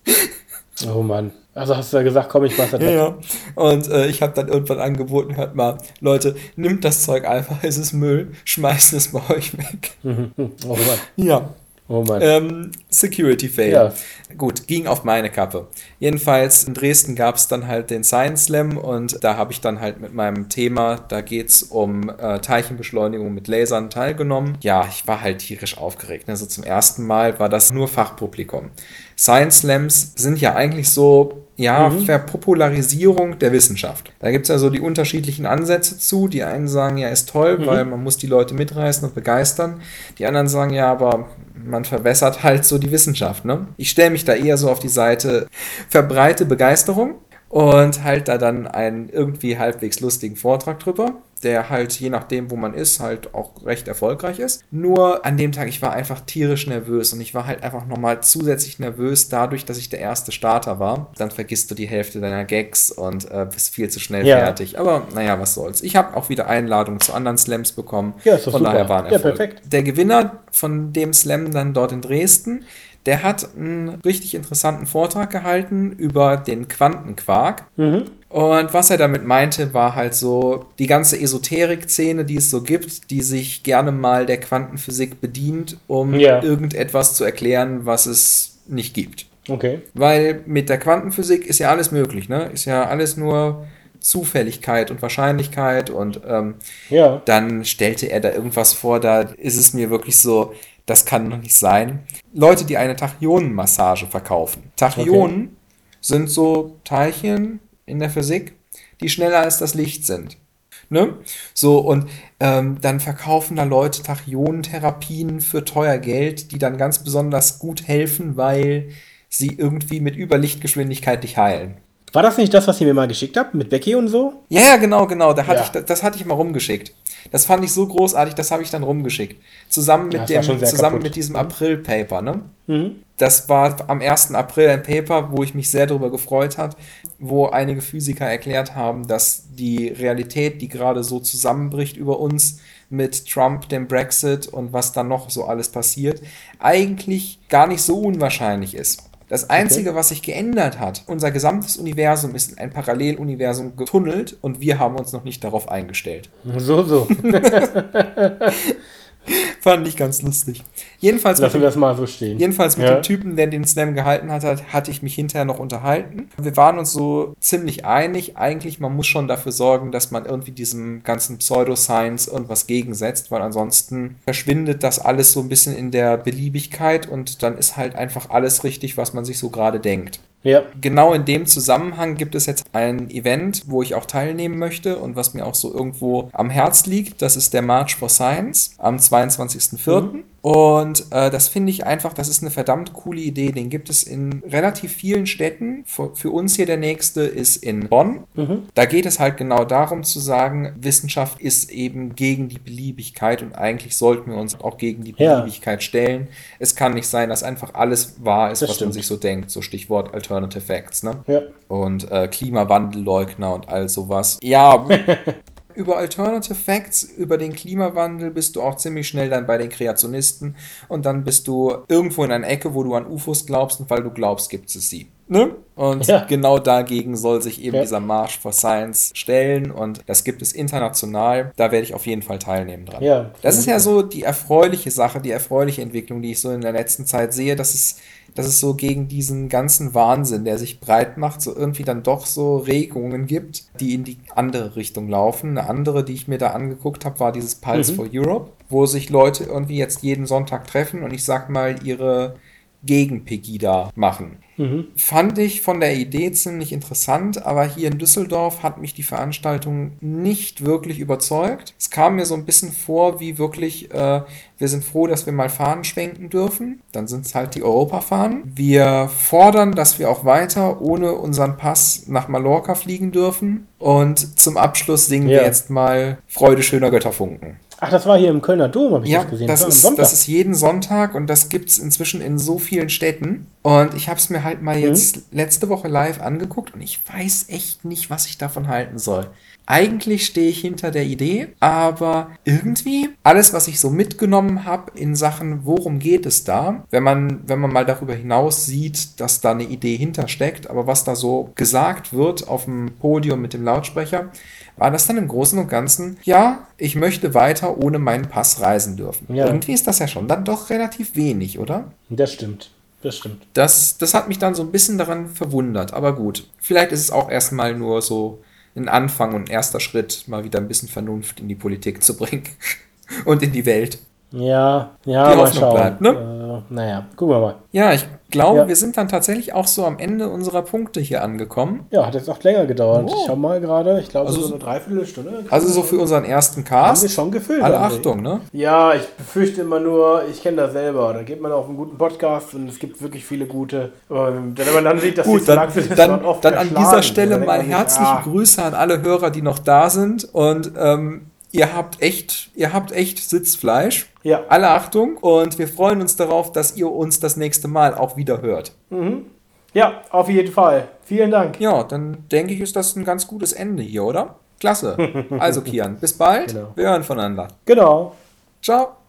Oh Mann. Also hast du ja gesagt, komm, ich mach das ja, ja. Und äh, ich habe dann irgendwann angeboten, hört mal, Leute, nimmt das Zeug einfach, es ist Müll, schmeißt es bei euch weg. Oh Mann. Ja. Oh Mann. Ähm, Security Fail. Ja. Gut, ging auf meine Kappe. Jedenfalls in Dresden gab es dann halt den Science Slam und da habe ich dann halt mit meinem Thema, da geht es um äh, Teilchenbeschleunigung mit Lasern teilgenommen. Ja, ich war halt tierisch aufgeregt. Also zum ersten Mal war das nur Fachpublikum. Science Slams sind ja eigentlich so ja, mhm. Verpopularisierung der Wissenschaft. Da gibt es ja so die unterschiedlichen Ansätze zu. Die einen sagen, ja, ist toll, mhm. weil man muss die Leute mitreißen und begeistern. Die anderen sagen, ja, aber man verwässert halt so die Wissenschaft. Ne? Ich stelle mich da eher so auf die Seite, verbreite Begeisterung und halt da dann einen irgendwie halbwegs lustigen Vortrag drüber der halt je nachdem, wo man ist, halt auch recht erfolgreich ist. Nur an dem Tag, ich war einfach tierisch nervös und ich war halt einfach nochmal zusätzlich nervös dadurch, dass ich der erste Starter war. Dann vergisst du die Hälfte deiner Gags und äh, bist viel zu schnell ja. fertig. Aber naja, was soll's. Ich habe auch wieder Einladungen zu anderen Slams bekommen. Ja, ist doch von super. daher war ein Erfolg. Ja, perfekt. Der Gewinner von dem Slam dann dort in Dresden, Der hat einen richtig interessanten Vortrag gehalten über den Quantenquark. Mhm. Und was er damit meinte, war halt so die ganze Esoterik-Szene, die es so gibt, die sich gerne mal der Quantenphysik bedient, um ja. irgendetwas zu erklären, was es nicht gibt. Okay. Weil mit der Quantenphysik ist ja alles möglich, ne? Ist ja alles nur Zufälligkeit und Wahrscheinlichkeit und ähm, ja. dann stellte er da irgendwas vor, da ist es mir wirklich so, das kann doch nicht sein. Leute, die eine Tachyonenmassage verkaufen. Tachyonen okay. sind so Teilchen in der Physik, die schneller als das Licht sind. Ne? So, und ähm, dann verkaufen da Leute Tachyonentherapien für teuer Geld, die dann ganz besonders gut helfen, weil sie irgendwie mit Überlichtgeschwindigkeit dich heilen. War das nicht das, was ihr mir mal geschickt habt mit Becky und so? Ja, ja, genau, genau. Da hatte ja. ich, das hatte ich mal rumgeschickt. Das fand ich so großartig, das habe ich dann rumgeschickt. Zusammen mit, ja, dem, zusammen mit diesem. April-Paper, ne? Mhm. Das war am 1. April ein Paper, wo ich mich sehr darüber gefreut hat, wo einige Physiker erklärt haben, dass die Realität, die gerade so zusammenbricht über uns mit Trump, dem Brexit und was dann noch so alles passiert, eigentlich gar nicht so unwahrscheinlich ist. Das Einzige, okay. was sich geändert hat, unser gesamtes Universum ist in ein Paralleluniversum getunnelt und wir haben uns noch nicht darauf eingestellt. So, so. Fand ich ganz lustig. Jedenfalls Lassen wir das mal so stehen. Jedenfalls mit ja. dem Typen, der den Slam gehalten hat, hatte ich mich hinterher noch unterhalten. Wir waren uns so ziemlich einig. Eigentlich, man muss schon dafür sorgen, dass man irgendwie diesem ganzen Pseudoscience irgendwas gegensetzt, weil ansonsten verschwindet das alles so ein bisschen in der Beliebigkeit und dann ist halt einfach alles richtig, was man sich so gerade denkt. Ja. Genau in dem Zusammenhang gibt es jetzt ein Event, wo ich auch teilnehmen möchte und was mir auch so irgendwo am Herz liegt. Das ist der March for Science am 22.04. Mhm. Und äh, das finde ich einfach, das ist eine verdammt coole Idee. Den gibt es in relativ vielen Städten. Für, für uns hier der nächste ist in Bonn. Mhm. Da geht es halt genau darum zu sagen, Wissenschaft ist eben gegen die Beliebigkeit und eigentlich sollten wir uns auch gegen die Beliebigkeit ja. stellen. Es kann nicht sein, dass einfach alles wahr ist, das was stimmt. man sich so denkt. So Stichwort Alternative Facts. Ne? Ja. Und äh, Klimawandelleugner und all sowas. Ja. über Alternative Facts, über den Klimawandel bist du auch ziemlich schnell dann bei den Kreationisten und dann bist du irgendwo in einer Ecke, wo du an UFOs glaubst und weil du glaubst, gibt es sie. Ne? Und ja. genau dagegen soll sich eben ja. dieser March for Science stellen und das gibt es international. Da werde ich auf jeden Fall teilnehmen dran. Ja, das ist ja so die erfreuliche Sache, die erfreuliche Entwicklung, die ich so in der letzten Zeit sehe, dass es dass es so gegen diesen ganzen Wahnsinn, der sich breit macht, so irgendwie dann doch so Regungen gibt, die in die andere Richtung laufen. Eine andere, die ich mir da angeguckt habe, war dieses Pulse mhm. for Europe, wo sich Leute irgendwie jetzt jeden Sonntag treffen und ich sag mal ihre gegen Pegida machen. Mhm. Fand ich von der Idee ziemlich interessant, aber hier in Düsseldorf hat mich die Veranstaltung nicht wirklich überzeugt. Es kam mir so ein bisschen vor, wie wirklich, äh, wir sind froh, dass wir mal Fahnen schwenken dürfen. Dann sind es halt die Europafahnen. Wir fordern, dass wir auch weiter ohne unseren Pass nach Mallorca fliegen dürfen. Und zum Abschluss singen ja. wir jetzt mal Freude schöner Götterfunken. Ach, das war hier im Kölner Dom, habe ich ja, das gesehen. Das, das, ist, das ist jeden Sonntag und das gibt es inzwischen in so vielen Städten. Und ich habe es mir halt mal mhm. jetzt letzte Woche live angeguckt und ich weiß echt nicht, was ich davon halten soll. Eigentlich stehe ich hinter der Idee, aber irgendwie alles, was ich so mitgenommen habe in Sachen, worum geht es da, wenn man, wenn man mal darüber hinaus sieht, dass da eine Idee hintersteckt, aber was da so gesagt wird auf dem Podium mit dem Lautsprecher, war das dann im Großen und Ganzen, ja, ich möchte weiter ohne meinen Pass reisen dürfen. Ja. Irgendwie ist das ja schon dann doch relativ wenig, oder? Das stimmt. Das stimmt. Das, das hat mich dann so ein bisschen daran verwundert. Aber gut, vielleicht ist es auch erstmal nur so ein Anfang und ein erster Schritt, mal wieder ein bisschen Vernunft in die Politik zu bringen und in die Welt. Ja, ja, die Hoffnung bleibt, ne? Naja, gucken wir mal. Ja, ich glaube, ja. wir sind dann tatsächlich auch so am Ende unserer Punkte hier angekommen. Ja, hat jetzt auch länger gedauert. Oh. Ich schau mal gerade, ich glaube, also, so eine Dreiviertelstunde. Also so für unseren ersten Cast. Haben wir schon gefüllt. Alle Achtung, ne? Ja, ich befürchte immer nur, ich kenne das selber. Da geht man auf einen guten Podcast und es gibt wirklich viele gute. wenn man dann sieht, dass Gut, dann, dann, dann an dieser Stelle mal herzliche ah. Grüße an alle Hörer, die noch da sind und ähm, ihr habt echt, ihr habt echt Sitzfleisch. Ja. Alle Achtung und wir freuen uns darauf, dass ihr uns das nächste Mal auch wieder hört. Mhm. Ja, auf jeden Fall. Vielen Dank. Ja, dann denke ich, ist das ein ganz gutes Ende hier, oder? Klasse. Also, Kian, bis bald. Genau. Wir hören voneinander. Genau. Ciao.